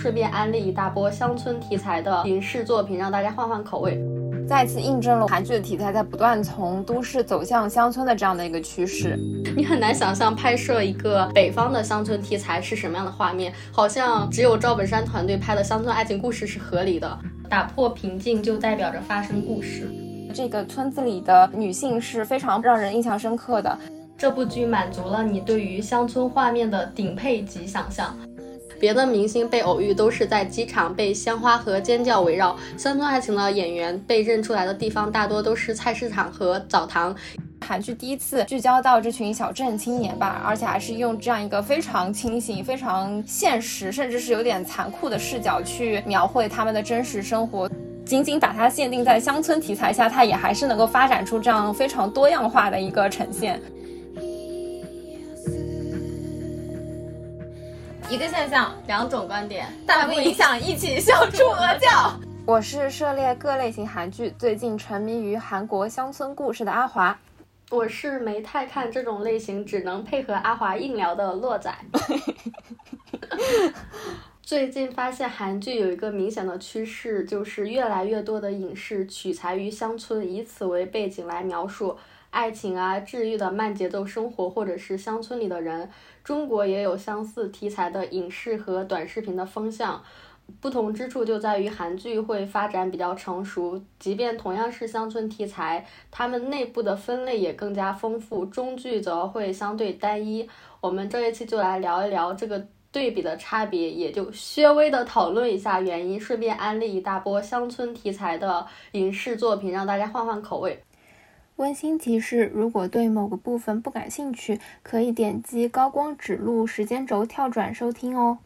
顺便安利一大波乡村题材的影视作品，让大家换换口味。再次印证了韩剧的题材在不断从都市走向乡村的这样的一个趋势。你很难想象拍摄一个北方的乡村题材是什么样的画面，好像只有赵本山团队拍的乡村爱情故事是合理的。打破平静就代表着发生故事。这个村子里的女性是非常让人印象深刻的。这部剧满足了你对于乡村画面的顶配级想象。别的明星被偶遇都是在机场被鲜花和尖叫围绕，乡村爱情的演员被认出来的地方大多都是菜市场和澡堂。韩剧第一次聚焦到这群小镇青年吧，而且还是用这样一个非常清醒、非常现实，甚至是有点残酷的视角去描绘他们的真实生活。仅仅把它限定在乡村题材下，它也还是能够发展出这样非常多样化的一个呈现。一个现象，两种观点，但不影响一起笑出鹅叫。我是涉猎各类型韩剧，最近沉迷于韩国乡村故事的阿华。我是没太看这种类型，只能配合阿华硬聊的洛仔。最近发现韩剧有一个明显的趋势，就是越来越多的影视取材于乡村，以此为背景来描述爱情啊、治愈的慢节奏生活，或者是乡村里的人。中国也有相似题材的影视和短视频的风向，不同之处就在于韩剧会发展比较成熟，即便同样是乡村题材，他们内部的分类也更加丰富；中剧则会相对单一。我们这一期就来聊一聊这个对比的差别，也就稍微的讨论一下原因，顺便安利一大波乡村题材的影视作品，让大家换换口味。温馨提示：如果对某个部分不感兴趣，可以点击高光指路时间轴跳转收听哦。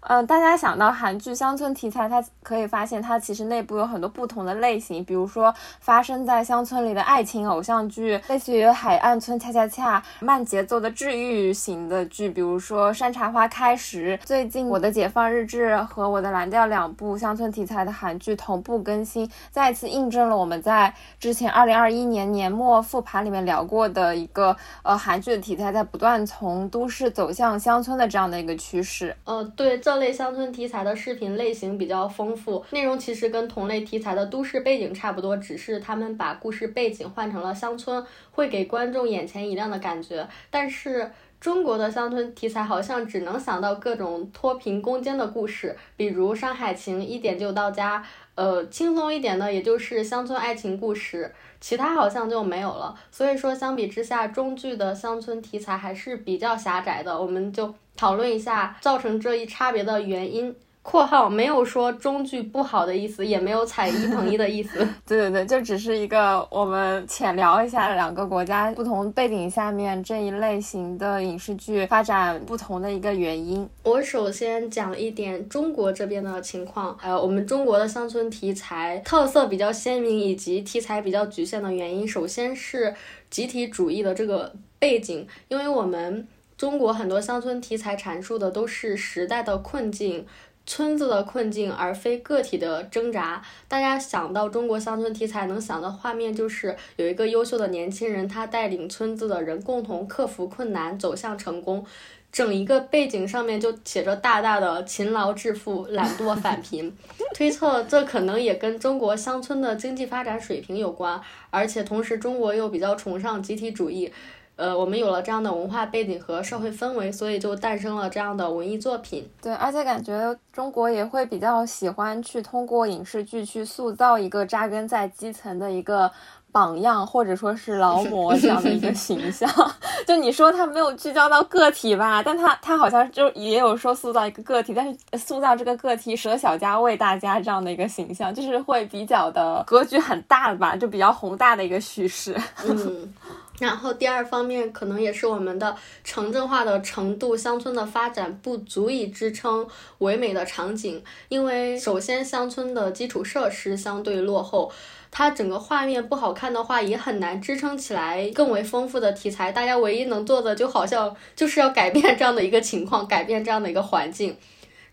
嗯，大家想到韩剧乡村题材，它可以发现它其实内部有很多不同的类型，比如说发生在乡村里的爱情偶像剧，类似于《海岸村恰恰恰》，慢节奏的治愈型的剧，比如说《山茶花开时》。最近《我的解放日志》和《我的蓝调》两部乡村题材的韩剧同步更新，再次印证了我们在之前二零二一年年末复盘里面聊过的一个呃韩剧的题材在不断从都市走向乡村的这样的一个趋势。呃，对这。类乡村题材的视频类型比较丰富，内容其实跟同类题材的都市背景差不多，只是他们把故事背景换成了乡村，会给观众眼前一亮的感觉。但是中国的乡村题材好像只能想到各种脱贫攻坚的故事，比如《山海情》一点就到家，呃，轻松一点的也就是乡村爱情故事，其他好像就没有了。所以说，相比之下，中剧的乡村题材还是比较狭窄的。我们就。讨论一下造成这一差别的原因。括号没有说中剧不好的意思，也没有踩一捧一的意思。对对对，就只是一个我们浅聊一下两个国家不同背景下面这一类型的影视剧发展不同的一个原因。我首先讲一点中国这边的情况。呃，我们中国的乡村题材特色比较鲜明，以及题材比较局限的原因，首先是集体主义的这个背景，因为我们。中国很多乡村题材阐述的都是时代的困境、村子的困境，而非个体的挣扎。大家想到中国乡村题材，能想到画面就是有一个优秀的年轻人，他带领村子的人共同克服困难，走向成功。整一个背景上面就写着大大的“勤劳致富，懒惰返贫”。推测这可能也跟中国乡村的经济发展水平有关，而且同时中国又比较崇尚集体主义。呃，我们有了这样的文化背景和社会氛围，所以就诞生了这样的文艺作品。对，而且感觉中国也会比较喜欢去通过影视剧去塑造一个扎根在基层的一个榜样，或者说是劳模这样的一个 形象。就你说他没有聚焦到个体吧，但他他好像就也有说塑造一个个体，但是塑造这个个体舍小家为大家这样的一个形象，就是会比较的格局很大的吧，就比较宏大的一个叙事。嗯。然后第二方面，可能也是我们的城镇化的程度，乡村的发展不足以支撑唯美的场景。因为首先，乡村的基础设施相对落后，它整个画面不好看的话，也很难支撑起来更为丰富的题材。大家唯一能做的，就好像就是要改变这样的一个情况，改变这样的一个环境。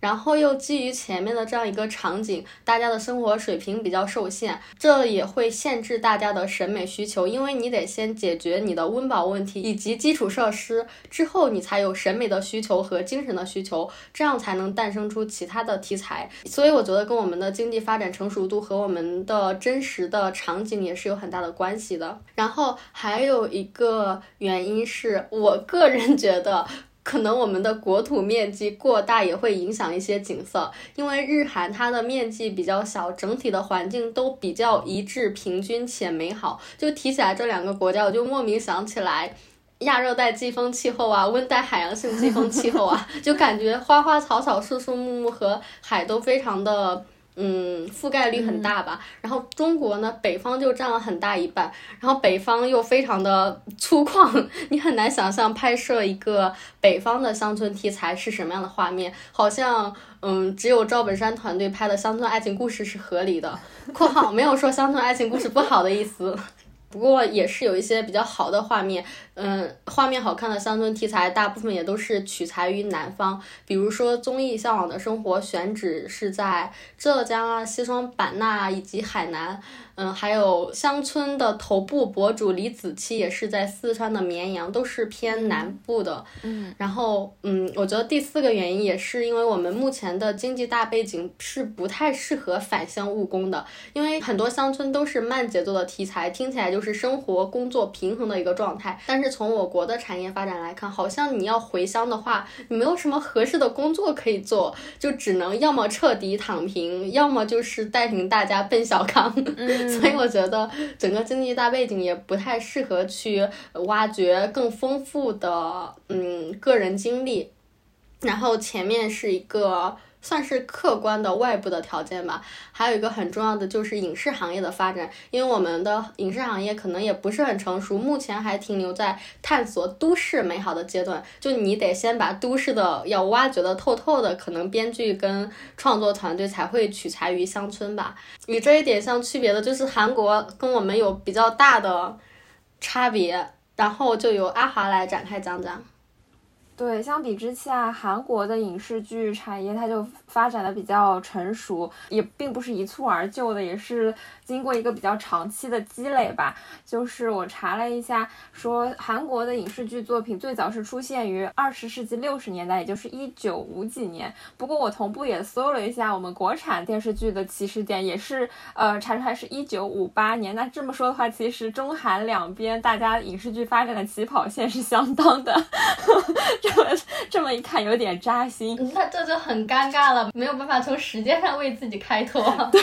然后又基于前面的这样一个场景，大家的生活水平比较受限，这也会限制大家的审美需求，因为你得先解决你的温饱问题以及基础设施，之后你才有审美的需求和精神的需求，这样才能诞生出其他的题材。所以我觉得跟我们的经济发展成熟度和我们的真实的场景也是有很大的关系的。然后还有一个原因是我个人觉得。可能我们的国土面积过大也会影响一些景色，因为日韩它的面积比较小，整体的环境都比较一致、平均且美好。就提起来这两个国家，我就莫名想起来亚热带季风气候啊，温带海洋性季风气候啊，就感觉花花草草、树树木木和海都非常的。嗯，覆盖率很大吧。然后中国呢，北方就占了很大一半，然后北方又非常的粗犷，你很难想象拍摄一个北方的乡村题材是什么样的画面。好像，嗯，只有赵本山团队拍的乡村爱情故事是合理的。（括号没有说乡村爱情故事不好的意思。）不过也是有一些比较好的画面，嗯，画面好看的乡村题材大部分也都是取材于南方，比如说综艺《向往的生活》选址是在浙江啊、西双版纳以及海南。嗯，还有乡村的头部博主李子柒也是在四川的绵阳，都是偏南部的。嗯，然后嗯，我觉得第四个原因也是因为我们目前的经济大背景是不太适合返乡务工的，因为很多乡村都是慢节奏的题材，听起来就是生活工作平衡的一个状态。但是从我国的产业发展来看，好像你要回乡的话，你没有什么合适的工作可以做，就只能要么彻底躺平，要么就是带领大家奔小康。所以我觉得整个经济大背景也不太适合去挖掘更丰富的嗯个人经历，然后前面是一个。算是客观的外部的条件吧，还有一个很重要的就是影视行业的发展，因为我们的影视行业可能也不是很成熟，目前还停留在探索都市美好的阶段。就你得先把都市的要挖掘的透透的，可能编剧跟创作团队才会取材于乡村吧。与这一点相区别的就是韩国跟我们有比较大的差别，然后就由阿华来展开讲讲。对，相比之下，韩国的影视剧产业它就发展的比较成熟，也并不是一蹴而就的，也是经过一个比较长期的积累吧。就是我查了一下，说韩国的影视剧作品最早是出现于二十世纪六十年代，也就是一九五几年。不过我同步也搜了一下我们国产电视剧的起始点，也是呃查出来是一九五八年。那这么说的话，其实中韩两边大家影视剧发展的起跑线是相当的。这么这么一看，有点扎心。那这就很尴尬了，没有办法从时间上为自己开脱。对，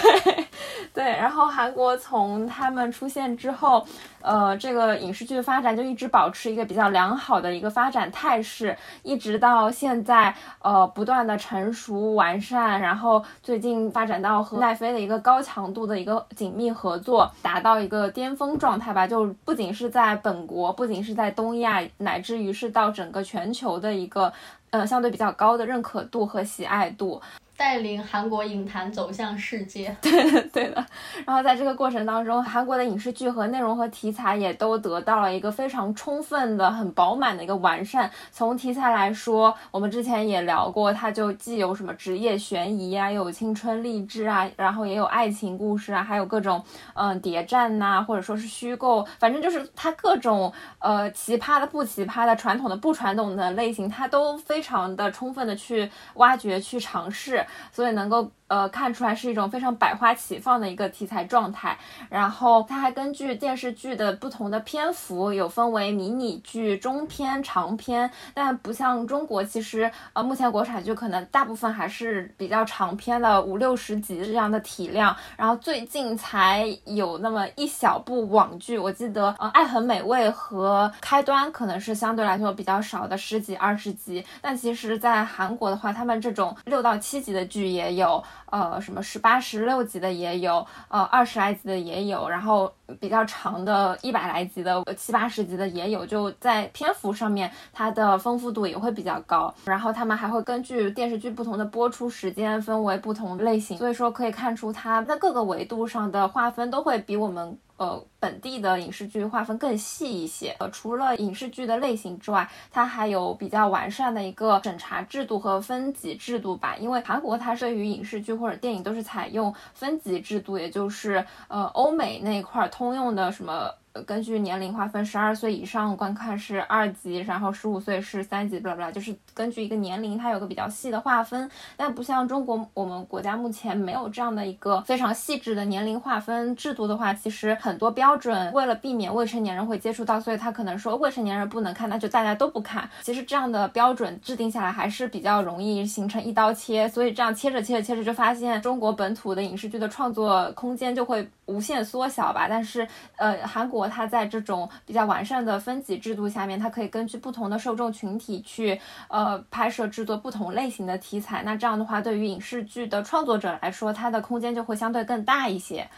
对。然后韩国从他们出现之后。呃，这个影视剧发展就一直保持一个比较良好的一个发展态势，一直到现在，呃，不断的成熟完善，然后最近发展到和奈飞的一个高强度的一个紧密合作，达到一个巅峰状态吧。就不仅是在本国，不仅是在东亚，乃至于是到整个全球的一个，呃，相对比较高的认可度和喜爱度。带领韩国影坛走向世界，对的，对的。然后在这个过程当中，韩国的影视剧和内容和题材也都得到了一个非常充分的、很饱满的一个完善。从题材来说，我们之前也聊过，它就既有什么职业悬疑啊，又有青春励志啊，然后也有爱情故事啊，还有各种嗯谍战呐，或者说是虚构，反正就是它各种呃奇葩的、不奇葩的、传统的、不传统的类型，它都非常的充分的去挖掘、去尝试。所以能够。呃，看出来是一种非常百花齐放的一个题材状态。然后它还根据电视剧的不同的篇幅，有分为迷你剧、中篇、长篇。但不像中国，其实呃，目前国产剧可能大部分还是比较长篇的，五六十集这样的体量。然后最近才有那么一小部网剧，我记得呃，《爱很美味》和《开端》可能是相对来说比较少的十几二十集。但其实，在韩国的话，他们这种六到七集的剧也有。呃，什么十八、十六级的也有，呃，二十来级的也有，然后比较长的一百来集的、七八十集的也有，就在篇幅上面，它的丰富度也会比较高。然后他们还会根据电视剧不同的播出时间分为不同类型，所以说可以看出它在各个维度上的划分都会比我们。呃本地的影视剧划分更细一些。呃，除了影视剧的类型之外，它还有比较完善的一个审查制度和分级制度吧。因为韩国它对于影视剧或者电影都是采用分级制度，也就是呃欧美那一块儿通用的什么。根据年龄划分，十二岁以上观看是二级，然后十五岁是三级，巴拉巴拉，就是根据一个年龄，它有个比较细的划分。但不像中国，我们国家目前没有这样的一个非常细致的年龄划分制度的话，其实很多标准为了避免未成年人会接触到，所以他可能说未成年人不能看，那就大家都不看。其实这样的标准制定下来还是比较容易形成一刀切，所以这样切着切着切着就发现中国本土的影视剧的创作空间就会无限缩小吧。但是呃，韩国。它在这种比较完善的分级制度下面，它可以根据不同的受众群体去呃拍摄制作不同类型的题材。那这样的话，对于影视剧的创作者来说，它的空间就会相对更大一些。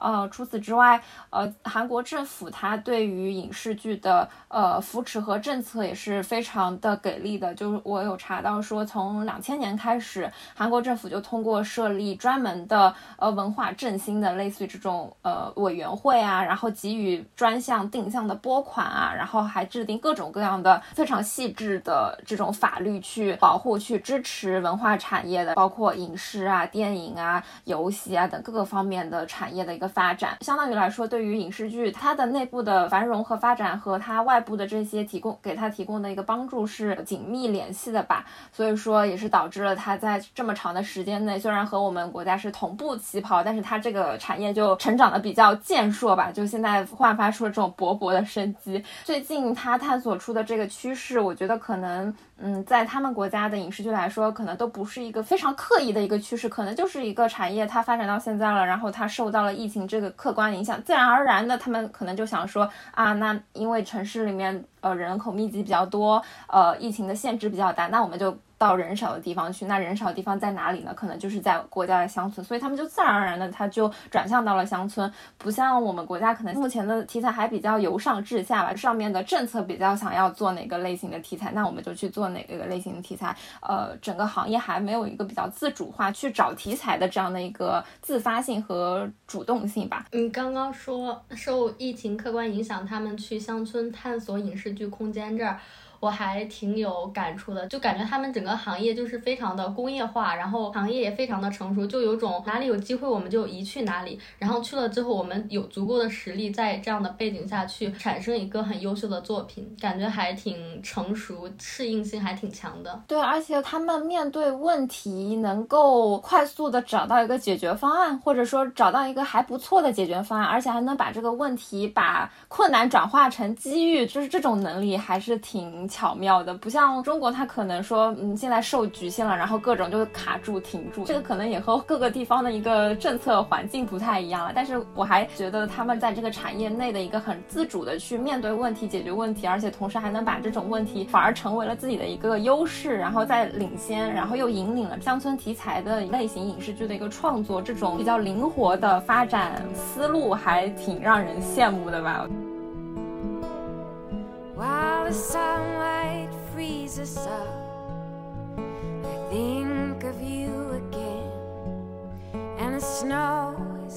呃，除此之外，呃，韩国政府它对于影视剧的呃扶持和政策也是非常的给力的。就是我有查到说，从两千年开始，韩国政府就通过设立专门的呃文化振兴的类似于这种呃委员会啊，然后给予专项定向的拨款啊，然后还制定各种各样的非常细致的这种法律去保护、去支持文化产业的，包括影视啊、电影啊、游戏啊等各个方面的产业的一个。发展相当于来说，对于影视剧它的内部的繁荣和发展和它外部的这些提供给它提供的一个帮助是紧密联系的吧。所以说也是导致了它在这么长的时间内，虽然和我们国家是同步起跑，但是它这个产业就成长的比较健硕吧。就现在焕发出了这种勃勃的生机。最近它探索出的这个趋势，我觉得可能。嗯，在他们国家的影视剧来说，可能都不是一个非常刻意的一个趋势，可能就是一个产业它发展到现在了，然后它受到了疫情这个客观影响，自然而然的他们可能就想说啊，那因为城市里面呃人口密集比较多，呃疫情的限制比较大，那我们就。到人少的地方去，那人少的地方在哪里呢？可能就是在国家的乡村，所以他们就自然而然的他就转向到了乡村，不像我们国家可能目前的题材还比较由上至下吧，上面的政策比较想要做哪个类型的题材，那我们就去做哪个类型的题材。呃，整个行业还没有一个比较自主化去找题材的这样的一个自发性和主动性吧。你刚刚说受疫情客观影响，他们去乡村探索影视剧空间这儿。我还挺有感触的，就感觉他们整个行业就是非常的工业化，然后行业也非常的成熟，就有种哪里有机会我们就移去哪里，然后去了之后我们有足够的实力在这样的背景下去产生一个很优秀的作品，感觉还挺成熟，适应性还挺强的。对，而且他们面对问题能够快速的找到一个解决方案，或者说找到一个还不错的解决方案，而且还能把这个问题把困难转化成机遇，就是这种能力还是挺。巧妙的，不像中国，它可能说，嗯，现在受局限了，然后各种就卡住、停住，这个可能也和各个地方的一个政策环境不太一样了。但是我还觉得他们在这个产业内的一个很自主的去面对问题、解决问题，而且同时还能把这种问题反而成为了自己的一个优势，然后再领先，然后又引领了乡村题材的类型影视剧的一个创作，这种比较灵活的发展思路还挺让人羡慕的吧。While the sunlight freezes up i think of you again and the snow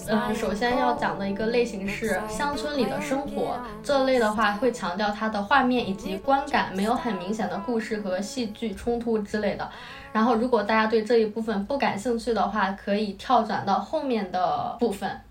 嗯，首先要讲的一个类型是乡村里的生活，这类的话会强调它的画面以及观感，没有很明显的故事和戏剧冲突之类的。然后，如果大家对这一部分不感兴趣的话，可以跳转到后面的部分。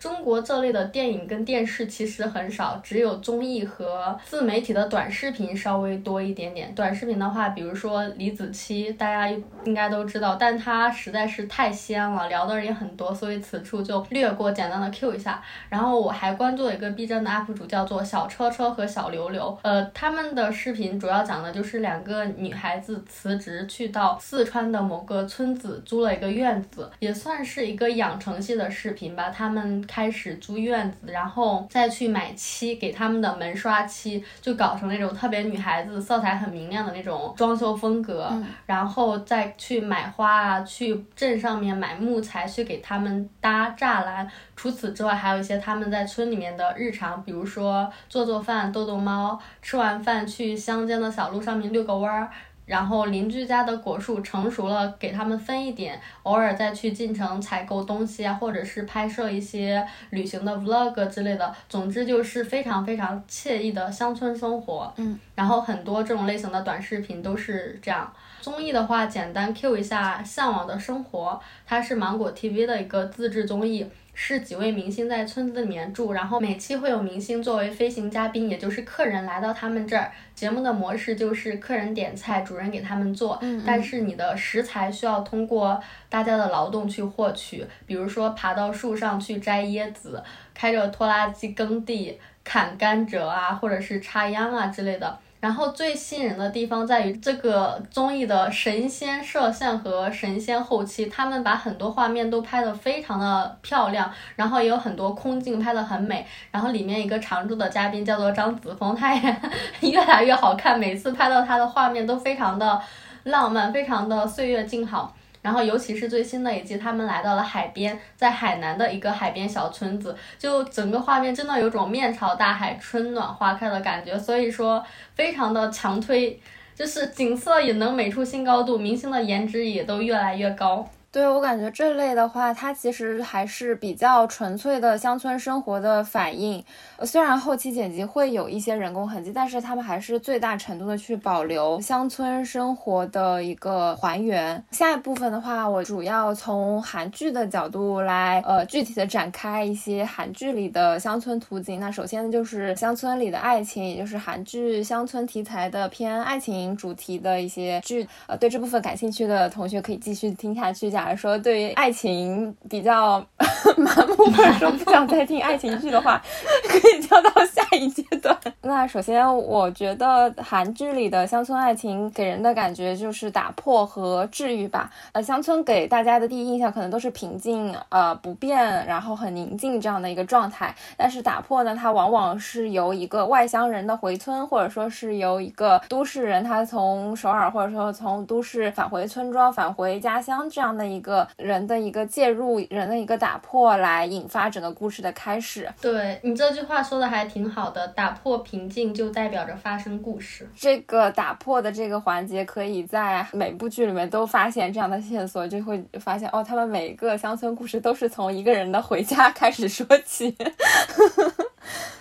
中国这类的电影跟电视其实很少，只有综艺和自媒体的短视频稍微多一点点。短视频的话，比如说李子柒，大家应该都知道，但她实在是太仙了，聊的人也很多，所以此处就略过，简单的 Q 一下。然后我还关注了一个 B 站的 UP 主，叫做小车车和小刘刘，呃，他们的视频主要讲的就是两个女孩子辞职去到四川的某个村子租了一个院子，也算是一个养成系的视频吧。他们。开始租院子，然后再去买漆，给他们的门刷漆，就搞成那种特别女孩子、色彩很明亮的那种装修风格。然后再去买花啊，去镇上面买木材，去给他们搭栅栏。除此之外，还有一些他们在村里面的日常，比如说做做饭、逗逗猫，吃完饭去乡间的小路上面遛个弯儿。然后邻居家的果树成熟了，给他们分一点，偶尔再去进城采购东西啊，或者是拍摄一些旅行的 vlog 之类的。总之就是非常非常惬意的乡村生活。嗯，然后很多这种类型的短视频都是这样。综艺的话，简单 Q 一下《向往的生活》，它是芒果 TV 的一个自制综艺。是几位明星在村子里面住，然后每期会有明星作为飞行嘉宾，也就是客人来到他们这儿。节目的模式就是客人点菜，主人给他们做，但是你的食材需要通过大家的劳动去获取，比如说爬到树上去摘椰子，开着拖拉机耕地砍甘蔗啊，或者是插秧啊之类的。然后最吸引人的地方在于这个综艺的神仙摄像和神仙后期，他们把很多画面都拍得非常的漂亮，然后也有很多空镜拍得很美。然后里面一个常驻的嘉宾叫做张子枫，他也 越来越好看，每次拍到他的画面都非常的浪漫，非常的岁月静好。然后，尤其是最新的一季，他们来到了海边，在海南的一个海边小村子，就整个画面真的有种面朝大海、春暖花开的感觉，所以说非常的强推，就是景色也能美出新高度，明星的颜值也都越来越高。对我感觉这类的话，它其实还是比较纯粹的乡村生活的反应。虽然后期剪辑会有一些人工痕迹，但是他们还是最大程度的去保留乡村生活的一个还原。下一部分的话，我主要从韩剧的角度来，呃，具体的展开一些韩剧里的乡村图景。那首先，就是乡村里的爱情，也就是韩剧乡村题材的偏爱情主题的一些剧。呃，对这部分感兴趣的同学可以继续听下去。来说对于爱情比较麻木，或者说不想再听爱情剧的话，可以跳到下一阶段。那首先，我觉得韩剧里的乡村爱情给人的感觉就是打破和治愈吧。呃，乡村给大家的第一印象可能都是平静、呃不变，然后很宁静这样的一个状态。但是打破呢，它往往是由一个外乡人的回村，或者说是由一个都市人他从首尔或者说从都市返回村庄、返回家乡这样的。一个人的一个介入，人的一个打破，来引发整个故事的开始。对你这句话说的还挺好的，打破平静就代表着发生故事。这个打破的这个环节，可以在每部剧里面都发现这样的线索，就会发现哦，他们每一个乡村故事都是从一个人的回家开始说起。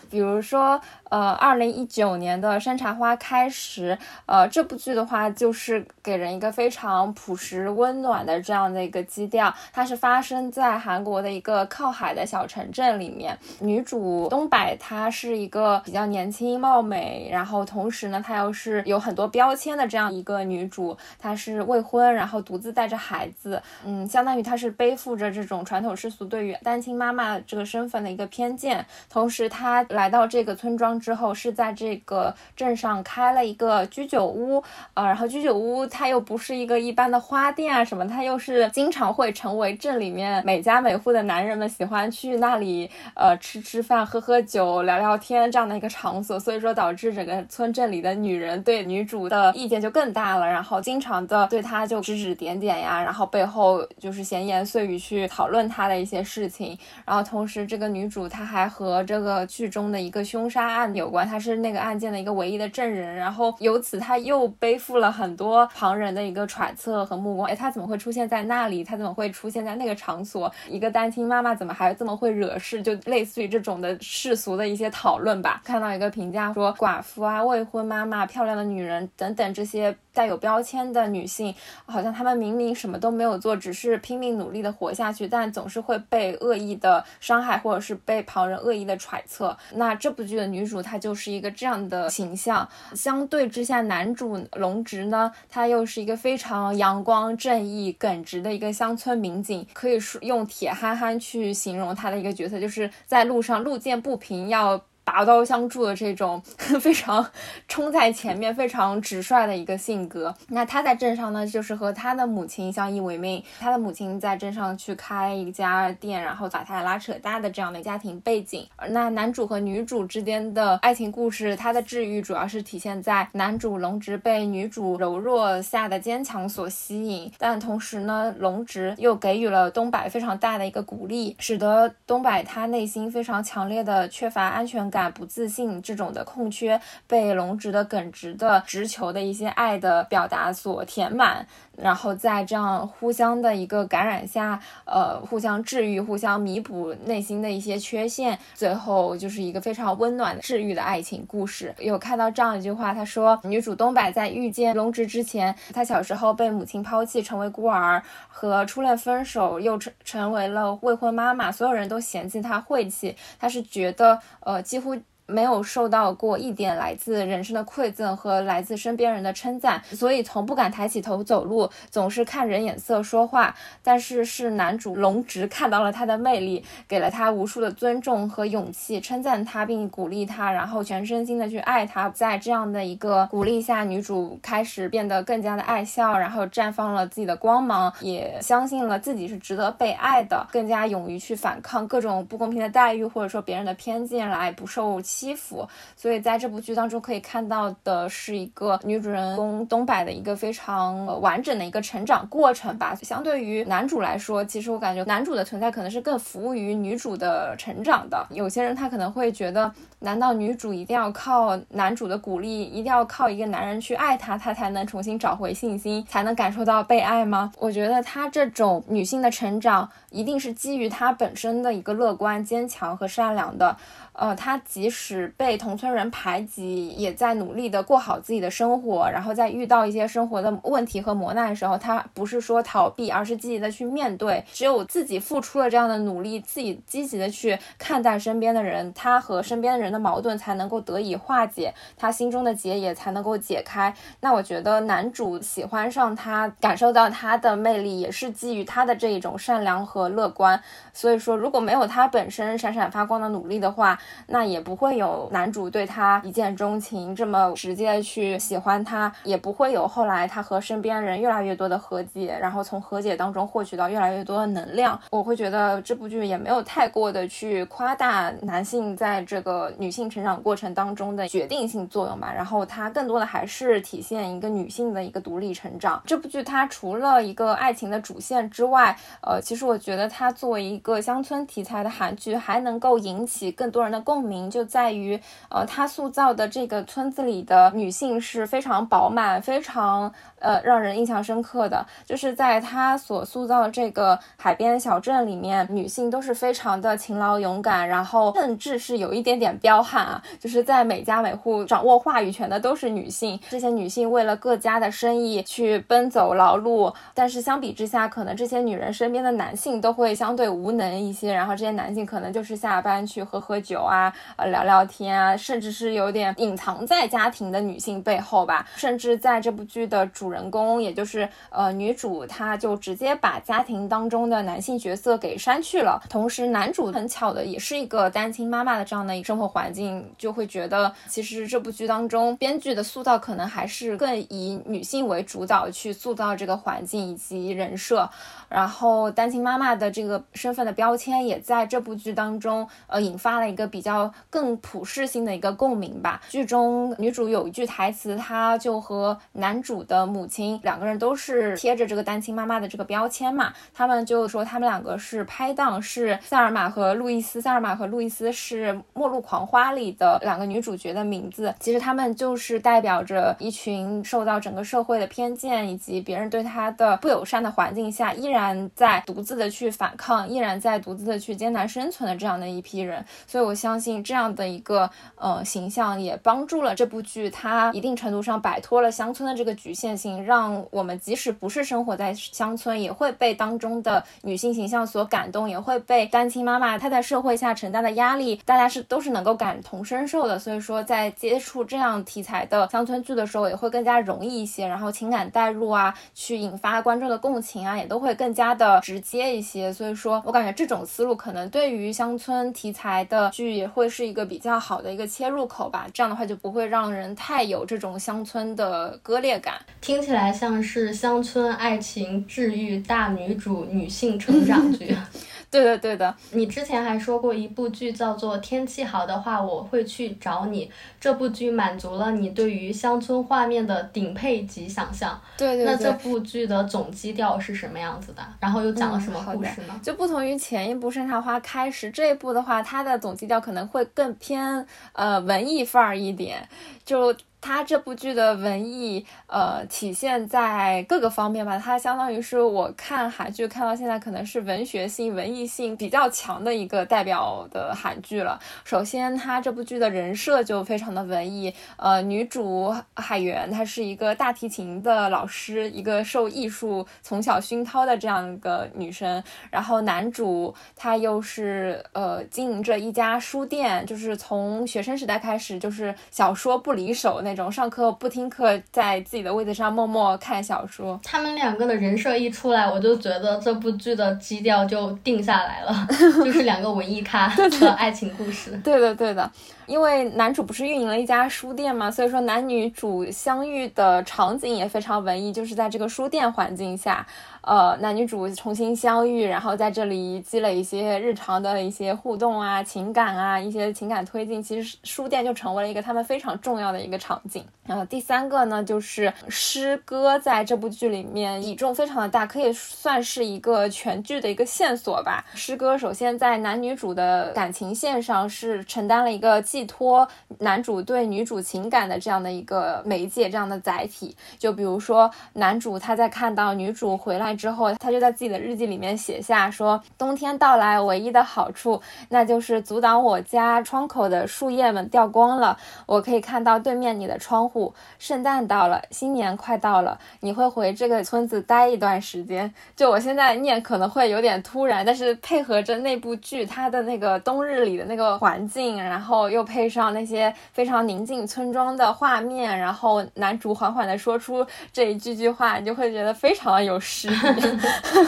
比如说，呃，二零一九年的《山茶花开时》，呃，这部剧的话，就是给人一个非常朴实温暖的这样的一个基调。它是发生在韩国的一个靠海的小城镇里面。女主东柏，她是一个比较年轻貌美，然后同时呢，她又是有很多标签的这样一个女主。她是未婚，然后独自带着孩子，嗯，相当于她是背负着这种传统世俗对于单亲妈妈这个身份的一个偏见。同时，她。来到这个村庄之后，是在这个镇上开了一个居酒屋，呃，然后居酒屋它又不是一个一般的花店啊什么，它又是经常会成为镇里面每家每户的男人们喜欢去那里呃吃吃饭、喝喝酒、聊聊天这样的一个场所，所以说导致整个村镇里的女人对女主的意见就更大了，然后经常的对她就指指点点呀，然后背后就是闲言碎语去讨论她的一些事情，然后同时这个女主她还和这个剧中。的一个凶杀案有关，他是那个案件的一个唯一的证人，然后由此他又背负了很多旁人的一个揣测和目光。哎，他怎么会出现在那里？他怎么会出现在那个场所？一个单亲妈妈怎么还这么会惹事？就类似于这种的世俗的一些讨论吧。看到一个评价说，寡妇啊、未婚妈妈、漂亮的女人等等这些。带有标签的女性，好像她们明明什么都没有做，只是拼命努力的活下去，但总是会被恶意的伤害，或者是被旁人恶意的揣测。那这部剧的女主她就是一个这样的形象。相对之下，男主龙直呢，他又是一个非常阳光、正义、耿直的一个乡村民警，可以说用铁憨憨去形容他的一个角色，就是在路上路见不平要。拔刀相助的这种 非常冲在前面、非常直率的一个性格。那他在镇上呢，就是和他的母亲相依为命。他的母亲在镇上去开一家店，然后把他拉扯大的这样的家庭背景。那男主和女主之间的爱情故事，它的治愈主要是体现在男主龙直被女主柔弱下的坚强所吸引，但同时呢，龙直又给予了东柏非常大的一个鼓励，使得东柏他内心非常强烈的缺乏安全感。感、不自信这种的空缺，被龙直的耿直的直球的一些爱的表达所填满。然后在这样互相的一个感染下，呃，互相治愈、互相弥补内心的一些缺陷，最后就是一个非常温暖治愈的爱情故事。有看到这样一句话，他说，女主东柏在遇见龙直之前，她小时候被母亲抛弃，成为孤儿，和初恋分手，又成成为了未婚妈妈，所有人都嫌弃她晦气，她是觉得，呃，几乎。没有受到过一点来自人生的馈赠和来自身边人的称赞，所以从不敢抬起头走路，总是看人眼色说话。但是是男主龙直看到了他的魅力，给了他无数的尊重和勇气，称赞他并鼓励他，然后全身心的去爱他。在这样的一个鼓励下，女主开始变得更加的爱笑，然后绽放了自己的光芒，也相信了自己是值得被爱的，更加勇于去反抗各种不公平的待遇或者说别人的偏见，来不受。欺负，所以在这部剧当中可以看到的是一个女主人公东柏的一个非常完整的一个成长过程吧。相对于男主来说，其实我感觉男主的存在可能是更服务于女主的成长的。有些人他可能会觉得，难道女主一定要靠男主的鼓励，一定要靠一个男人去爱她，她才能重新找回信心，才能感受到被爱吗？我觉得她这种女性的成长，一定是基于她本身的一个乐观、坚强和善良的。呃，他即使被同村人排挤，也在努力的过好自己的生活。然后在遇到一些生活的问题和磨难的时候，他不是说逃避，而是积极的去面对。只有自己付出了这样的努力，自己积极的去看待身边的人，他和身边的人的矛盾才能够得以化解，他心中的结也才能够解开。那我觉得男主喜欢上他，感受到他的魅力，也是基于他的这一种善良和乐观。所以说，如果没有他本身闪闪发光的努力的话，那也不会有男主对她一见钟情，这么直接去喜欢她，也不会有后来他和身边人越来越多的和解，然后从和解当中获取到越来越多的能量。我会觉得这部剧也没有太过的去夸大男性在这个女性成长过程当中的决定性作用吧，然后它更多的还是体现一个女性的一个独立成长。这部剧它除了一个爱情的主线之外，呃，其实我觉得它作为一个乡村题材的韩剧，还能够引起更多人的。共鸣就在于，呃，他塑造的这个村子里的女性是非常饱满、非常呃让人印象深刻的。就是在他所塑造的这个海边小镇里面，女性都是非常的勤劳勇敢，然后甚至是有一点点彪悍啊。就是在每家每户掌握话语权的都是女性，这些女性为了各家的生意去奔走劳碌。但是相比之下，可能这些女人身边的男性都会相对无能一些，然后这些男性可能就是下班去喝喝酒啊。呃，聊聊天啊，甚至是有点隐藏在家庭的女性背后吧。甚至在这部剧的主人公，也就是呃女主，她就直接把家庭当中的男性角色给删去了。同时，男主很巧的也是一个单亲妈妈的这样的一个生活环境，就会觉得其实这部剧当中编剧的塑造可能还是更以女性为主导去塑造这个环境以及人设。然后，单亲妈妈的这个身份的标签也在这部剧当中呃引发了一个比较。更普世性的一个共鸣吧。剧中女主有一句台词，她就和男主的母亲两个人都是贴着这个单亲妈妈的这个标签嘛。他们就说他们两个是拍档，是塞尔玛和路易斯。塞尔玛和路易斯是《末路狂花》里的两个女主角的名字。其实他们就是代表着一群受到整个社会的偏见以及别人对他的不友善的环境下，依然在独自的去反抗，依然在独自的去艰难生存的这样的一批人。所以我相。信这样的一个呃形象也帮助了这部剧，它一定程度上摆脱了乡村的这个局限性，让我们即使不是生活在乡村，也会被当中的女性形象所感动，也会被单亲妈妈她在社会下承担的压力，大家是都是能够感同身受的。所以说，在接触这样题材的乡村剧的时候，也会更加容易一些，然后情感代入啊，去引发观众的共情啊，也都会更加的直接一些。所以说我感觉这种思路可能对于乡村题材的剧。也会是一个比较好的一个切入口吧，这样的话就不会让人太有这种乡村的割裂感。听起来像是乡村爱情治愈大女主女性成长剧。对的，对的。你之前还说过一部剧叫做《天气好的话我会去找你》，这部剧满足了你对于乡村画面的顶配级想象。对对对。那这部剧的总基调是什么样子的？然后又讲了什么故事呢？就不同于前一部《山茶花开时》，这一部的话，它的总基调可能会更偏呃文艺范儿一点，就。它这部剧的文艺，呃，体现在各个方面吧。它相当于是我看韩剧看到现在，可能是文学性、文艺性比较强的一个代表的韩剧了。首先，它这部剧的人设就非常的文艺。呃，女主海源，她是一个大提琴的老师，一个受艺术从小熏陶的这样一个女生。然后，男主他又是呃经营着一家书店，就是从学生时代开始，就是小说不离手。那种上课不听课，在自己的位子上默默看小说。他们两个的人设一出来，我就觉得这部剧的基调就定下来了，就是两个文艺咖的爱情故事。对的，对的。因为男主不是运营了一家书店嘛，所以说男女主相遇的场景也非常文艺，就是在这个书店环境下。呃，男女主重新相遇，然后在这里积累一些日常的一些互动啊、情感啊、一些情感推进，其实书店就成为了一个他们非常重要的一个场景。然后第三个呢，就是诗歌在这部剧里面比重非常的大，可以算是一个全剧的一个线索吧。诗歌首先在男女主的感情线上是承担了一个寄托男主对女主情感的这样的一个媒介，这样的载体。就比如说男主他在看到女主回来。之后，他就在自己的日记里面写下说：“冬天到来，唯一的好处那就是阻挡我家窗口的树叶们掉光了，我可以看到对面你的窗户。圣诞到了，新年快到了，你会回这个村子待一段时间。就我现在念可能会有点突然，但是配合着那部剧它的那个冬日里的那个环境，然后又配上那些非常宁静村庄的画面，然后男主缓缓的说出这一句句话，你就会觉得非常的有诗意。”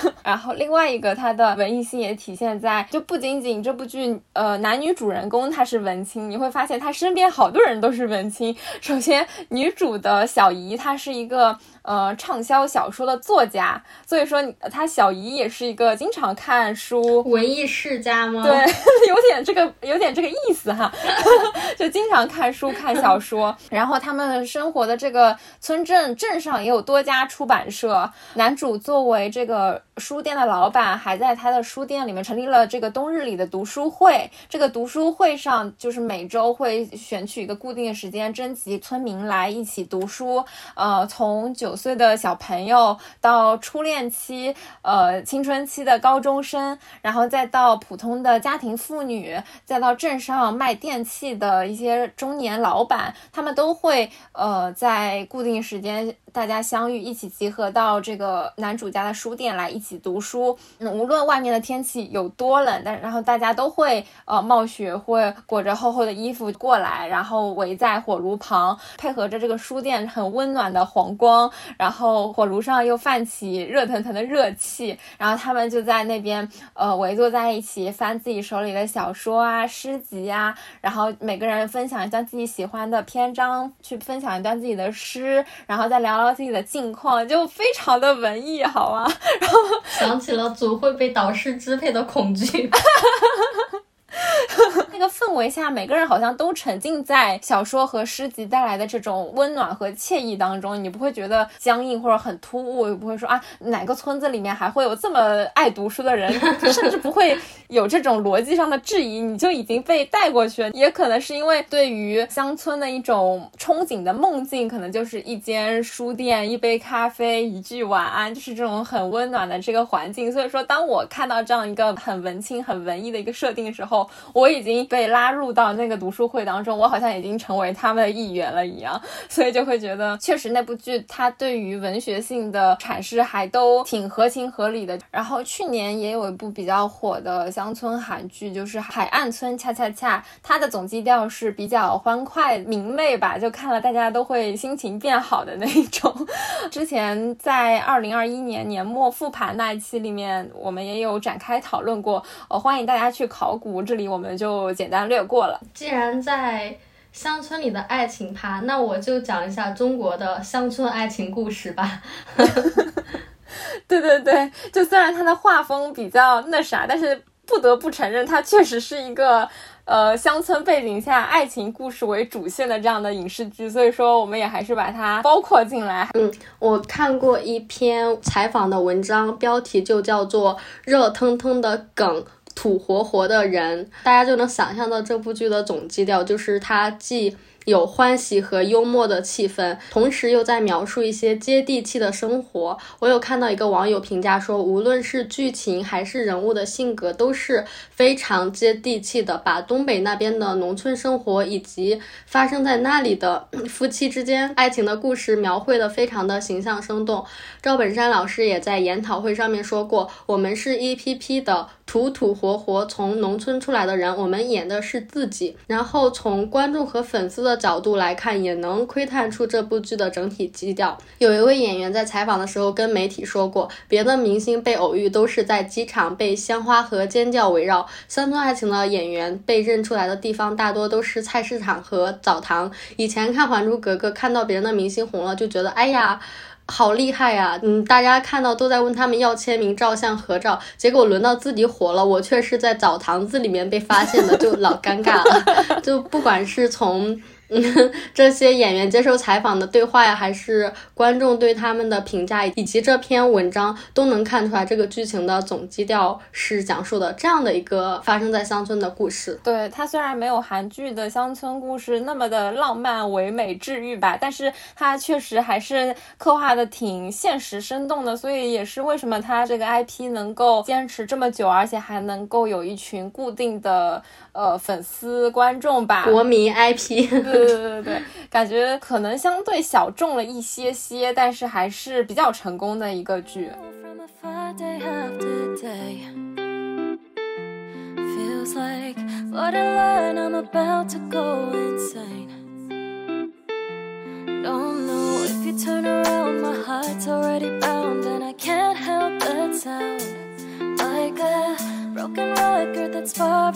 然后另外一个，它的文艺性也体现在，就不仅仅这部剧，呃，男女主人公他是文青，你会发现他身边好多人都是文青。首先，女主的小姨，她是一个。呃，畅销小说的作家，所以说他小姨也是一个经常看书文艺世家吗？对，有点这个有点这个意思哈，就经常看书看小说。然后他们生活的这个村镇镇上也有多家出版社。男主作为这个书店的老板，还在他的书店里面成立了这个冬日里的读书会。这个读书会上，就是每周会选取一个固定的时间，征集村民来一起读书。呃，从九。岁的小朋友到初恋期，呃，青春期的高中生，然后再到普通的家庭妇女，再到镇上卖电器的一些中年老板，他们都会呃在固定时间。大家相遇，一起集合到这个男主家的书店来一起读书。嗯，无论外面的天气有多冷，但然后大家都会呃冒雪，会裹着厚厚的衣服过来，然后围在火炉旁，配合着这个书店很温暖的黄光，然后火炉上又泛起热腾腾的热气，然后他们就在那边呃围坐在一起，翻自己手里的小说啊、诗集啊，然后每个人分享一段自己喜欢的篇章，去分享一段自己的诗，然后再聊聊。自己的近况就非常的文艺，好吗？然后想起了总会被导师支配的恐惧。那个氛围下，每个人好像都沉浸在小说和诗集带来的这种温暖和惬意当中，你不会觉得僵硬或者很突兀，也不会说啊哪个村子里面还会有这么爱读书的人，甚至不会有这种逻辑上的质疑，你就已经被带过去了。也可能是因为对于乡村的一种憧憬的梦境，可能就是一间书店、一杯咖啡、一句晚安，就是这种很温暖的这个环境。所以说，当我看到这样一个很文青、很文艺的一个设定的时候，我已经被拉入到那个读书会当中，我好像已经成为他们的一员了一样，所以就会觉得，确实那部剧它对于文学性的阐释还都挺合情合理的。然后去年也有一部比较火的乡村韩剧，就是《海岸村恰恰恰》，它的总基调是比较欢快明媚吧，就看了大家都会心情变好的那一种。之前在二零二一年年末复盘那一期里面，我们也有展开讨论过，呃，欢迎大家去考古。这里我们就简单略过了。既然在乡村里的爱情趴，那我就讲一下中国的乡村爱情故事吧。对对对，就虽然它的画风比较那啥，但是不得不承认，它确实是一个呃乡村背景下爱情故事为主线的这样的影视剧，所以说我们也还是把它包括进来。嗯，我看过一篇采访的文章，标题就叫做《热腾腾的梗》。土活活的人，大家就能想象到这部剧的总基调，就是它既。有欢喜和幽默的气氛，同时又在描述一些接地气的生活。我有看到一个网友评价说，无论是剧情还是人物的性格，都是非常接地气的，把东北那边的农村生活以及发生在那里的夫妻之间爱情的故事描绘的非常的形象生动。赵本山老师也在研讨会上面说过，我们是一批批的土土活活从农村出来的人，我们演的是自己。然后从观众和粉丝的。的角度来看，也能窥探出这部剧的整体基调。有一位演员在采访的时候跟媒体说过，别的明星被偶遇都是在机场被鲜花和尖叫围绕，乡村爱情的演员被认出来的地方大多都是菜市场和澡堂。以前看《还珠格格》，看到别人的明星红了，就觉得哎呀。好厉害呀！嗯，大家看到都在问他们要签名、照相、合照，结果轮到自己火了，我却是在澡堂子里面被发现的，就老尴尬了。就不管是从。这些演员接受采访的对话呀，还是观众对他们的评价，以及这篇文章，都能看出来这个剧情的总基调是讲述的这样的一个发生在乡村的故事。对它虽然没有韩剧的乡村故事那么的浪漫、唯美、治愈吧，但是它确实还是刻画的挺现实、生动的，所以也是为什么它这个 IP 能够坚持这么久，而且还能够有一群固定的呃粉丝观众吧，国民 IP。对对对对，感觉可能相对小众了一些些，但是还是比较成功的一个剧。Like a broken record that's far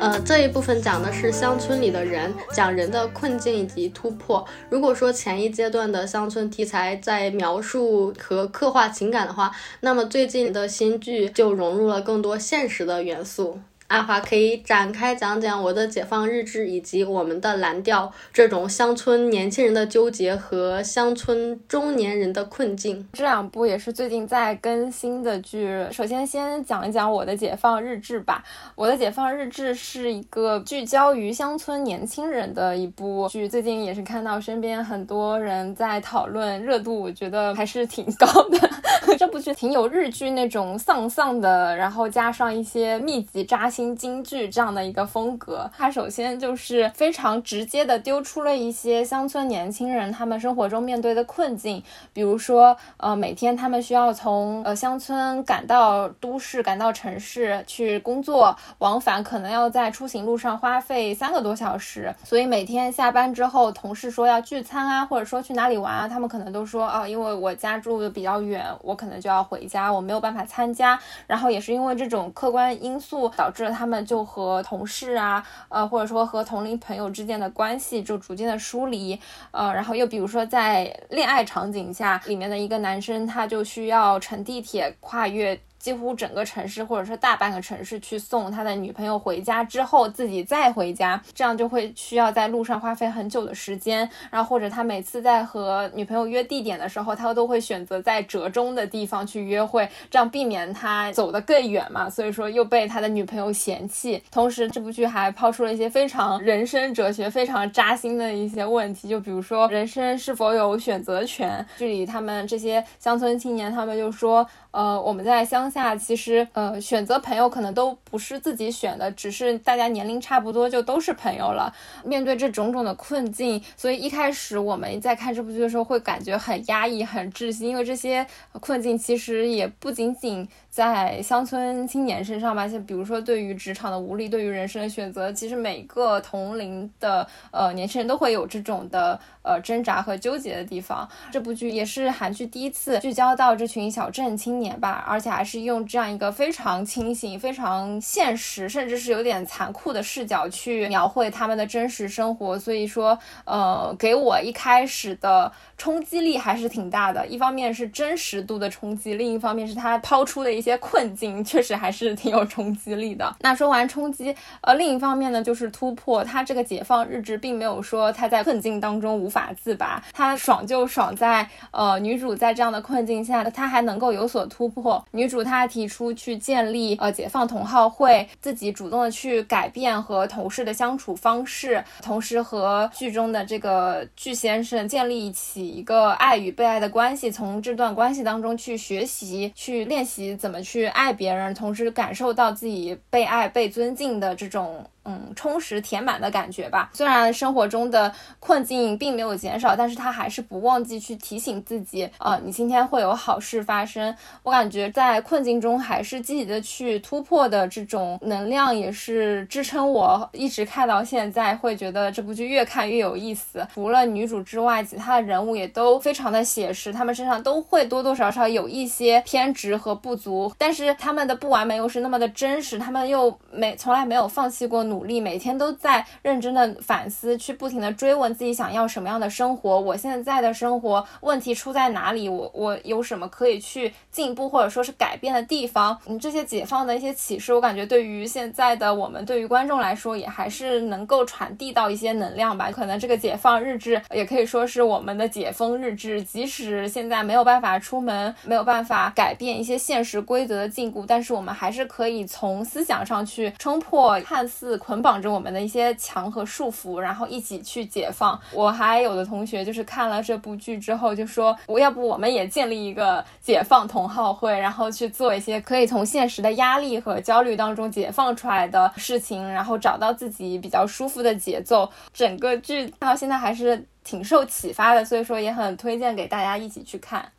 呃，这一部分讲的是乡村里的人，讲人的困境以及突破。如果说前一阶段的乡村题材在描述和刻画情感的话，那么最近的新剧就融入了更多现实的元素。阿华可以展开讲讲我的解放日志以及我们的蓝调这种乡村年轻人的纠结和乡村中年人的困境。这两部也是最近在更新的剧。首先先讲一讲我的解放日志吧。我的解放日志是一个聚焦于乡村年轻人的一部剧。最近也是看到身边很多人在讨论，热度我觉得还是挺高的。这部剧挺有日剧那种丧丧的，然后加上一些密集扎。新京剧这样的一个风格，它首先就是非常直接的丢出了一些乡村年轻人他们生活中面对的困境，比如说，呃，每天他们需要从呃乡村赶到都市，赶到城市去工作，往返可能要在出行路上花费三个多小时，所以每天下班之后，同事说要聚餐啊，或者说去哪里玩啊，他们可能都说啊，因为我家住的比较远，我可能就要回家，我没有办法参加。然后也是因为这种客观因素导致。他们就和同事啊，呃，或者说和同龄朋友之间的关系就逐渐的疏离，呃，然后又比如说在恋爱场景下，里面的一个男生他就需要乘地铁跨越。几乎整个城市，或者是大半个城市去送他的女朋友回家之后，自己再回家，这样就会需要在路上花费很久的时间。然后或者他每次在和女朋友约地点的时候，他都会选择在折中的地方去约会，这样避免他走得更远嘛。所以说又被他的女朋友嫌弃。同时，这部剧还抛出了一些非常人生哲学、非常扎心的一些问题，就比如说人生是否有选择权。剧里他们这些乡村青年，他们就说。呃，我们在乡下，其实呃，选择朋友可能都不是自己选的，只是大家年龄差不多就都是朋友了。面对这种种的困境，所以一开始我们在看这部剧的时候会感觉很压抑、很窒息，因为这些困境其实也不仅仅。在乡村青年身上吧，像比如说对于职场的无力，对于人生的选择，其实每个同龄的呃年轻人都会有这种的呃挣扎和纠结的地方。这部剧也是韩剧第一次聚焦到这群小镇青年吧，而且还是用这样一个非常清醒、非常现实，甚至是有点残酷的视角去描绘他们的真实生活。所以说，呃，给我一开始的冲击力还是挺大的。一方面是真实度的冲击，另一方面是他抛出的一些困境，确实还是挺有冲击力的。那说完冲击，呃，另一方面呢，就是突破。他这个解放日志并没有说他在困境当中无法自拔，他爽就爽在，呃，女主在这样的困境下，他还能够有所突破。女主她提出去建立呃解放同好会，自己主动的去改变和同事的相处方式，同时和剧中的这个巨先生建立起一个爱与被爱的关系，从这段关系当中去学习、去练习怎么么去爱别人，同时感受到自己被爱、被尊敬的这种。嗯，充实填满的感觉吧。虽然生活中的困境并没有减少，但是他还是不忘记去提醒自己，呃，你今天会有好事发生。我感觉在困境中还是积极的去突破的这种能量，也是支撑我一直看到现在，会觉得这部剧越看越有意思。除了女主之外，其他的人物也都非常的写实，他们身上都会多多少少有一些偏执和不足，但是他们的不完美又是那么的真实，他们又没从来没有放弃过努。力每天都在认真的反思，去不停的追问自己想要什么样的生活。我现在的生活问题出在哪里？我我有什么可以去进步或者说是改变的地方？嗯，这些解放的一些启示，我感觉对于现在的我们，对于观众来说，也还是能够传递到一些能量吧。可能这个解放日志也可以说是我们的解封日志。即使现在没有办法出门，没有办法改变一些现实规规则的禁锢，但是我们还是可以从思想上去冲破看似。捆绑着我们的一些墙和束缚，然后一起去解放。我还有的同学就是看了这部剧之后就说，我要不我们也建立一个解放同好会，然后去做一些可以从现实的压力和焦虑当中解放出来的事情，然后找到自己比较舒服的节奏。整个剧到现在还是挺受启发的，所以说也很推荐给大家一起去看。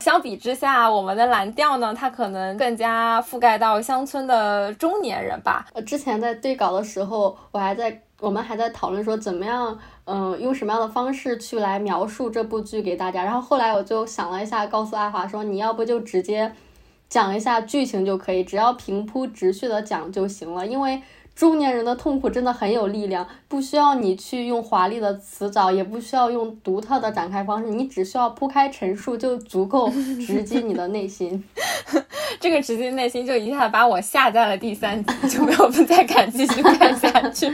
相比之下，我们的蓝调呢，它可能更加覆盖到乡村的中年人吧。呃，之前在对稿的时候，我还在我们还在讨论说怎么样，嗯，用什么样的方式去来描述这部剧给大家。然后后来我就想了一下，告诉阿华说，你要不就直接讲一下剧情就可以，只要平铺直叙的讲就行了，因为。中年人的痛苦真的很有力量，不需要你去用华丽的词藻，也不需要用独特的展开方式，你只需要铺开陈述就足够直击你的内心。这个直击内心就一下把我吓在了第三集，就没有再敢继续看下去。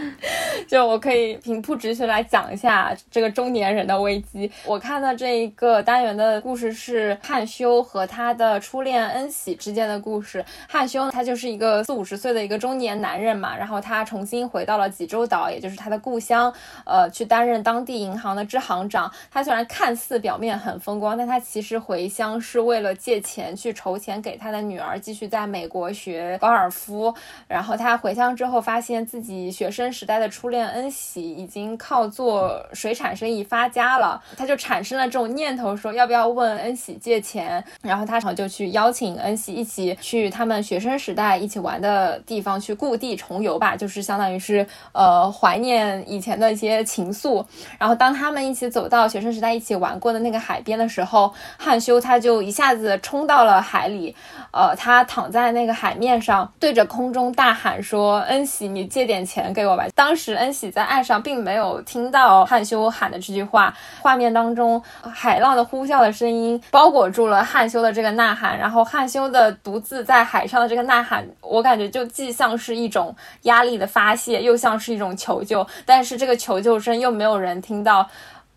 就我可以平铺直叙来讲一下这个中年人的危机。我看的这一个单元的故事是汉修和他的初恋恩喜之间的故事。汉修他就是一个四五十岁的一个中年男人嘛，然后。然后他重新回到了济州岛，也就是他的故乡，呃，去担任当地银行的支行长。他虽然看似表面很风光，但他其实回乡是为了借钱去筹钱给他的女儿继续在美国学高尔夫。然后他回乡之后，发现自己学生时代的初恋恩喜已经靠做水产生意发家了，他就产生了这种念头，说要不要问恩喜借钱。然后他就去邀请恩喜一起去他们学生时代一起玩的地方去故地重游。吧，就是相当于是呃怀念以前的一些情愫。然后当他们一起走到学生时代一起玩过的那个海边的时候，汉修他就一下子冲到了海里。呃，他躺在那个海面上，对着空中大喊说：“恩喜，你借点钱给我吧。”当时恩喜在岸上并没有听到汉修喊的这句话。画面当中，海浪的呼啸的声音包裹住了汉修的这个呐喊。然后汉修的独自在海上的这个呐喊，我感觉就既像是一种。压力的发泄又像是一种求救，但是这个求救声又没有人听到，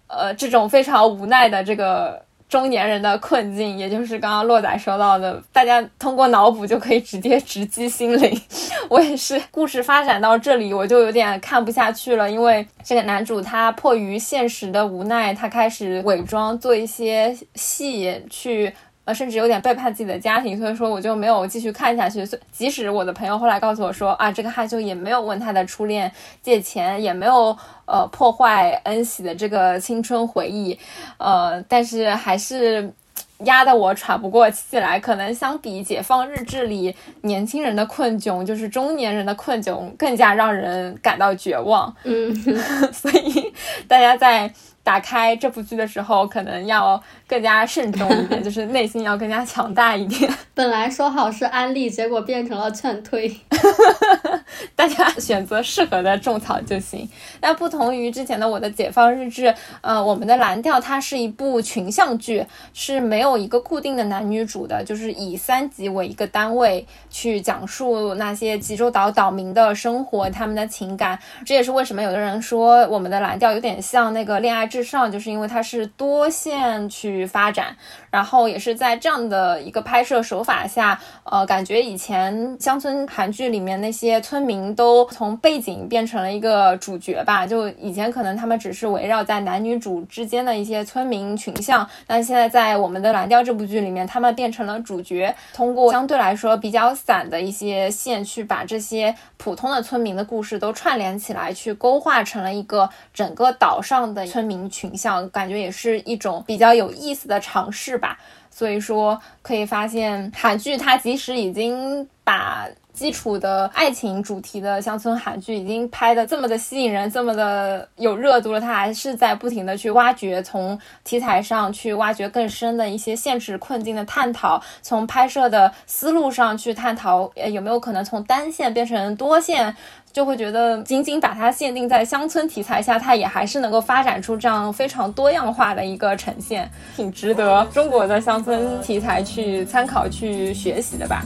呃，这种非常无奈的这个中年人的困境，也就是刚刚洛仔说到的，大家通过脑补就可以直接直击心灵。我也是，故事发展到这里，我就有点看不下去了，因为这个男主他迫于现实的无奈，他开始伪装做一些戏去。呃，甚至有点背叛自己的家庭，所以说我就没有继续看下去。所即使我的朋友后来告诉我说，啊，这个害羞也没有问他的初恋借钱，也没有呃破坏恩喜的这个青春回忆，呃，但是还是压得我喘不过气来。可能相比《解放日志》里年轻人的困窘，就是中年人的困窘更加让人感到绝望。嗯，所以大家在。打开这部剧的时候，可能要更加慎重一点，就是内心要更加强大一点。本来说好是安利，结果变成了劝退。大家选择适合的种草就行。那不同于之前的《我的解放日志》，呃，我们的蓝调它是一部群像剧，是没有一个固定的男女主的，就是以三集为一个单位去讲述那些济州岛岛民的生活、他们的情感。这也是为什么有的人说我们的蓝调有点像那个《恋爱至上》，就是因为它是多线去发展。然后也是在这样的一个拍摄手法下，呃，感觉以前乡村韩剧里面那些村民都从背景变成了一个主角吧。就以前可能他们只是围绕在男女主之间的一些村民群像，但现在在我们的《蓝调》这部剧里面，他们变成了主角，通过相对来说比较散的一些线去把这些普通的村民的故事都串联起来，去勾画成了一个整个岛上的村民群像，感觉也是一种比较有意的尝试。吧，所以说可以发现，韩剧它即使已经把基础的爱情主题的乡村韩剧已经拍的这么的吸引人，这么的有热度了，它还是在不停的去挖掘，从题材上去挖掘更深的一些现实困境的探讨，从拍摄的思路上去探讨，呃，有没有可能从单线变成多线。就会觉得，仅仅把它限定在乡村题材下，它也还是能够发展出这样非常多样化的一个呈现，挺值得中国的乡村题材去参考、去学习的吧。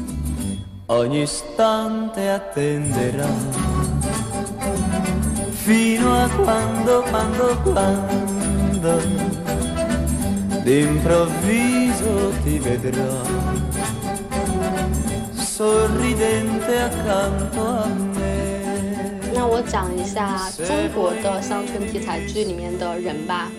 那我讲一下中国的乡村题材剧里面的人吧。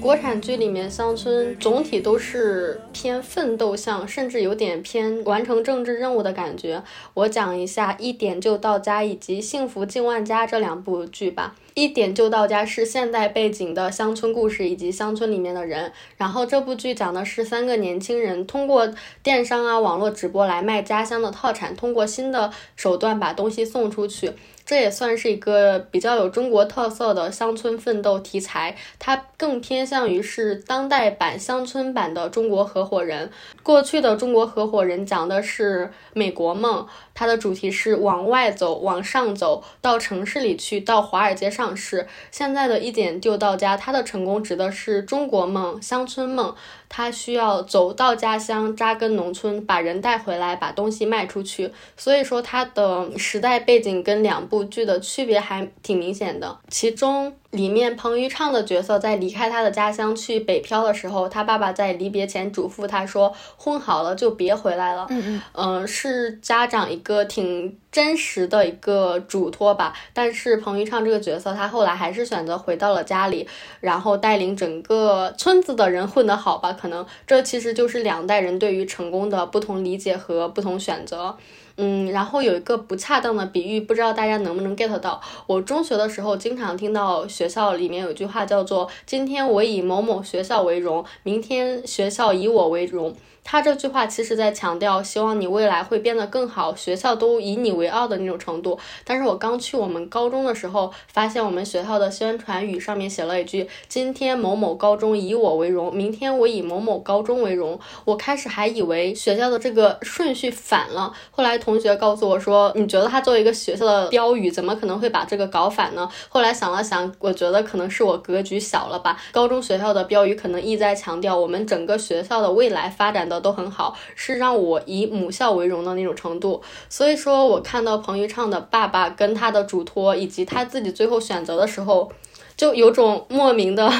国产剧里面乡村总体都是偏奋斗向，甚至有点偏完成政治任务的感觉。我讲一下《一点就到家》以及《幸福进万家》这两部剧吧。《一点就到家》是现代背景的乡村故事以及乡村里面的人。然后这部剧讲的是三个年轻人通过电商啊、网络直播来卖家乡的特产，通过新的手段把东西送出去。这也算是一个比较有中国特色的乡村奋斗题材，它更偏向于是当代版乡村版的中国合伙人。过去的中国合伙人讲的是美国梦，它的主题是往外走、往上走到城市里去，到华尔街上市。现在的一点就到家，它的成功指的是中国梦、乡村梦。他需要走到家乡扎根农村，把人带回来，把东西卖出去。所以说，他的时代背景跟两部剧的区别还挺明显的。其中里面彭昱畅的角色在离开他的家乡去北漂的时候，他爸爸在离别前嘱咐他说：“混好了就别回来了。”嗯嗯，是家长一个挺。真实的一个嘱托吧，但是彭昱畅这个角色，他后来还是选择回到了家里，然后带领整个村子的人混得好吧。可能这其实就是两代人对于成功的不同理解和不同选择。嗯，然后有一个不恰当的比喻，不知道大家能不能 get 到。我中学的时候经常听到学校里面有句话叫做：“今天我以某某学校为荣，明天学校以我为荣。”他这句话其实在强调，希望你未来会变得更好，学校都以你为傲的那种程度。但是我刚去我们高中的时候，发现我们学校的宣传语上面写了一句：“今天某某高中以我为荣，明天我以某某高中为荣。”我开始还以为学校的这个顺序反了，后来同学告诉我说：“你觉得他作为一个学校的标语，怎么可能会把这个搞反呢？”后来想了想，我觉得可能是我格局小了吧。高中学校的标语可能意在强调我们整个学校的未来发展的。都很好，是让我以母校为荣的那种程度。所以说我看到彭昱畅的爸爸跟他的嘱托，以及他自己最后选择的时候，就有种莫名的，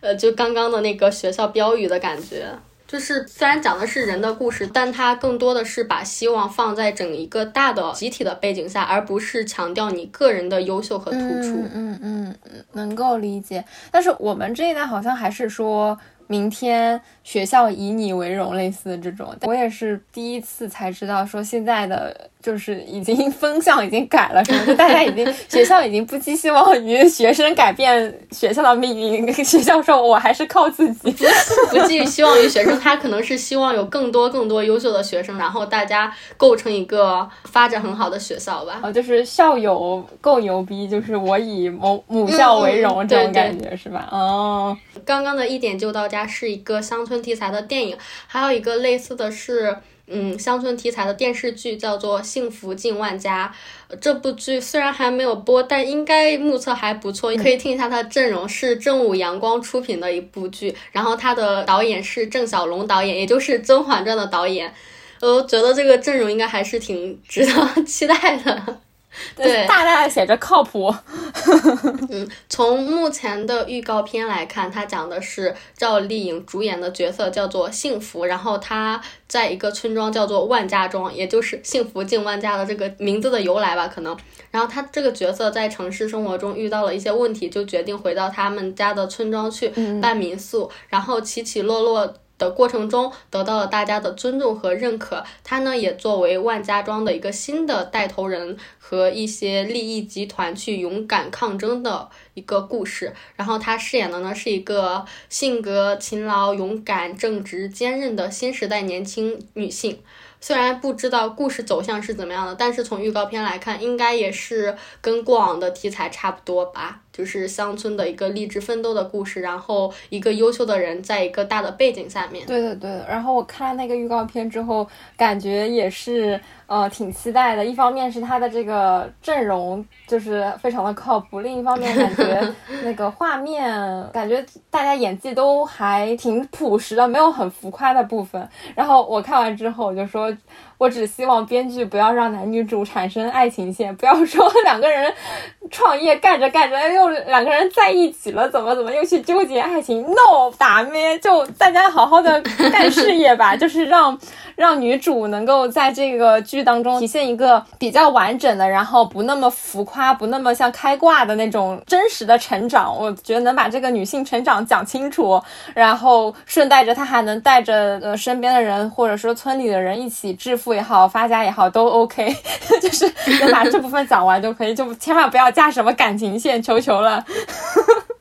呃，就刚刚的那个学校标语的感觉。就是虽然讲的是人的故事，但他更多的是把希望放在整一个大的集体的背景下，而不是强调你个人的优秀和突出。嗯嗯嗯，能够理解。但是我们这一代好像还是说。明天学校以你为荣，类似的这种，我也是第一次才知道，说现在的就是已经风向已经改了，什么？就大家已经学校已经不寄希望于学生改变学校的命运，学校说我还是靠自己，不寄希望于学生，他可能是希望有更多更多优秀的学生，然后大家构成一个发展很好的学校吧。哦，就是校友够牛逼，就是我以某母校为荣这种感觉是吧？哦，刚刚的一点就到。家》是一个乡村题材的电影，还有一个类似的是。嗯，乡村题材的电视剧叫做《幸福近万家》，这部剧虽然还没有播，但应该目测还不错。可以听一下它的阵容，是正午阳光出品的一部剧，然后它的导演是郑晓龙导演，也就是《甄嬛传》的导演。我觉得这个阵容应该还是挺值得 期待的。对，大大的写着靠谱。嗯，从目前的预告片来看，它讲的是赵丽颖主演的角色叫做幸福，然后她在一个村庄叫做万家庄，也就是幸福进万家的这个名字的由来吧，可能。然后她这个角色在城市生活中遇到了一些问题，就决定回到他们家的村庄去办民宿，然后起起落落。的过程中得到了大家的尊重和认可，他呢也作为万家庄的一个新的带头人和一些利益集团去勇敢抗争的一个故事。然后他饰演的呢是一个性格勤劳、勇敢、正直、坚韧的新时代年轻女性。虽然不知道故事走向是怎么样的，但是从预告片来看，应该也是跟过往的题材差不多吧。就是乡村的一个励志奋斗的故事，然后一个优秀的人在一个大的背景下面。对对，对的。然后我看了那个预告片之后，感觉也是呃挺期待的。一方面是他的这个阵容就是非常的靠谱，另一方面感觉 那个画面感觉大家演技都还挺朴实的，没有很浮夸的部分。然后我看完之后我就说。我只希望编剧不要让男女主产生爱情线，不要说 两个人创业干着干着又两个人在一起了，怎么怎么又去纠结爱情？No，打咩？就大家好好的干事业吧，就是让让女主能够在这个剧当中体现一个比较完整的，然后不那么浮夸，不那么像开挂的那种真实的成长。我觉得能把这个女性成长讲清楚，然后顺带着她还能带着呃身边的人或者说村里的人一起致富。也好，发家也好，都 OK，就是能把这部分讲完就可以，就千万不要加什么感情线，求求了。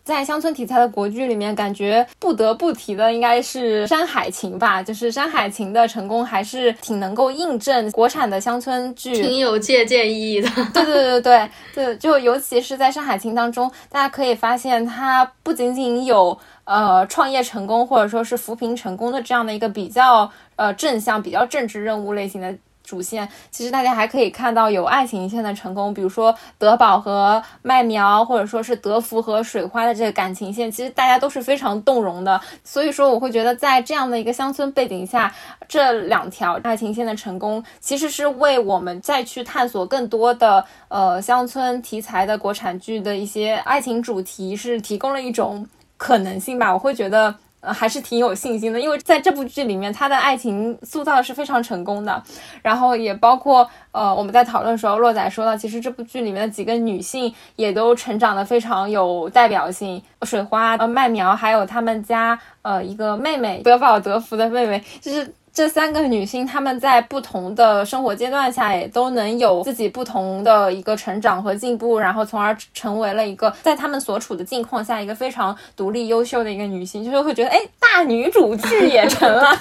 在乡村题材的国剧里面，感觉不得不提的应该是《山海情》吧，就是《山海情》的成功还是挺能够印证国产的乡村剧，挺有借鉴意义的。对对对对对，就尤其是在《山海情》当中，大家可以发现它不仅仅有呃创业成功或者说是扶贫成功的这样的一个比较。呃，正向比较政治任务类型的主线，其实大家还可以看到有爱情线的成功，比如说德宝和麦苗，或者说是德福和水花的这个感情线，其实大家都是非常动容的。所以说，我会觉得在这样的一个乡村背景下，这两条爱情线的成功，其实是为我们再去探索更多的呃乡村题材的国产剧的一些爱情主题，是提供了一种可能性吧。我会觉得。呃，还是挺有信心的，因为在这部剧里面，他的爱情塑造是非常成功的。然后也包括，呃，我们在讨论的时候，洛仔说到，其实这部剧里面的几个女性也都成长的非常有代表性，水花、呃麦苗，还有他们家呃一个妹妹德宝德福的妹妹，就是。这三个女性，她们在不同的生活阶段下，也都能有自己不同的一个成长和进步，然后从而成为了一个在她们所处的境况下一个非常独立优秀的一个女性，就是会觉得，哎，大女主剧也成了，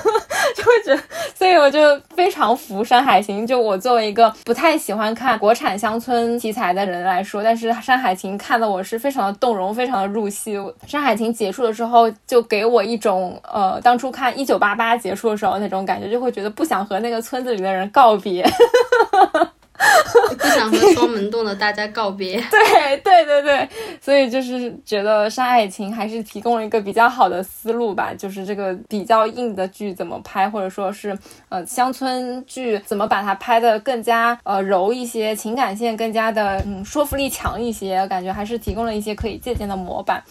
就会觉得，所以我就非常服《山海情》。就我作为一个不太喜欢看国产乡村题材的人来说，但是《山海情》看的我是非常的动容，非常的入戏。《山海情》结束的时候，就给我一种，呃，当初看《一九八八》结束的。时候那种感觉，就会觉得不想和那个村子里的人告别，不想和双门洞的大家告别。对对对对，所以就是觉得《山海情》还是提供了一个比较好的思路吧，就是这个比较硬的剧怎么拍，或者说是呃乡村剧怎么把它拍的更加呃柔一些，情感线更加的嗯说服力强一些，感觉还是提供了一些可以借鉴的模板。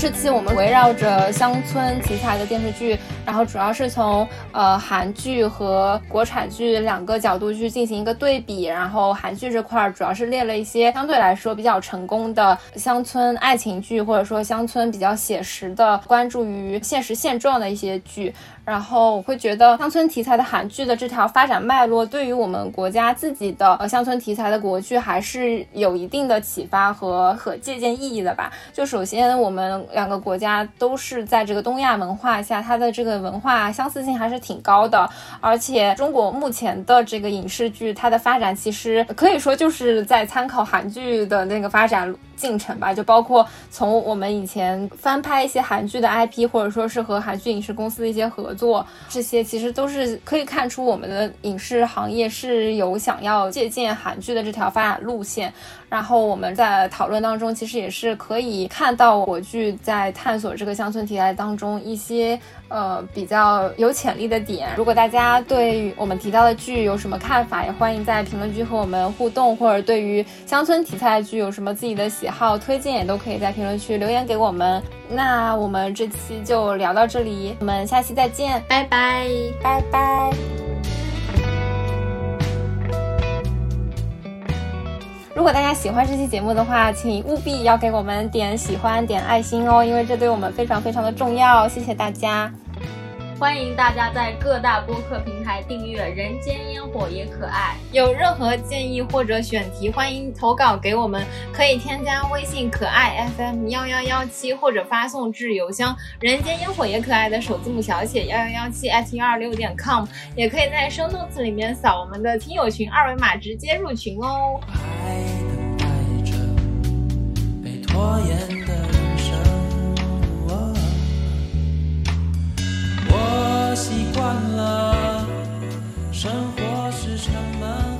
这期我们围绕着乡村题材的电视剧，然后主要是从呃韩剧和国产剧两个角度去进行一个对比。然后韩剧这块主要是列了一些相对来说比较成功的乡村爱情剧，或者说乡村比较写实的、关注于现实现状的一些剧。然后我会觉得乡村题材的韩剧的这条发展脉络，对于我们国家自己的呃乡村题材的国剧还是有一定的启发和可借鉴意义的吧。就首先我们两个国家都是在这个东亚文化下，它的这个文化相似性还是挺高的。而且中国目前的这个影视剧，它的发展其实可以说就是在参考韩剧的那个发展。进程吧，就包括从我们以前翻拍一些韩剧的 IP，或者说是和韩剧影视公司的一些合作，这些其实都是可以看出我们的影视行业是有想要借鉴韩剧的这条发展路线。然后我们在讨论当中，其实也是可以看到国剧在探索这个乡村题材当中一些呃比较有潜力的点。如果大家对我们提到的剧有什么看法，也欢迎在评论区和我们互动，或者对于乡村题材的剧有什么自己的好，推荐也都可以在评论区留言给我们。那我们这期就聊到这里，我们下期再见，拜拜，拜拜。如果大家喜欢这期节目的话，请务必要给我们点喜欢、点爱心哦，因为这对我们非常非常的重要。谢谢大家。欢迎大家在各大播客平台订阅《人间烟火也可爱》。有任何建议或者选题，欢迎投稿给我们，可以添加微信“可爱 FM 幺幺幺七”或者发送至邮箱“人间烟火也可爱”的首字母小写幺幺幺七 at 幺二六点 com，也可以在收 notes 里面扫我们的听友群二维码直接入群哦。习惯了，生活是成。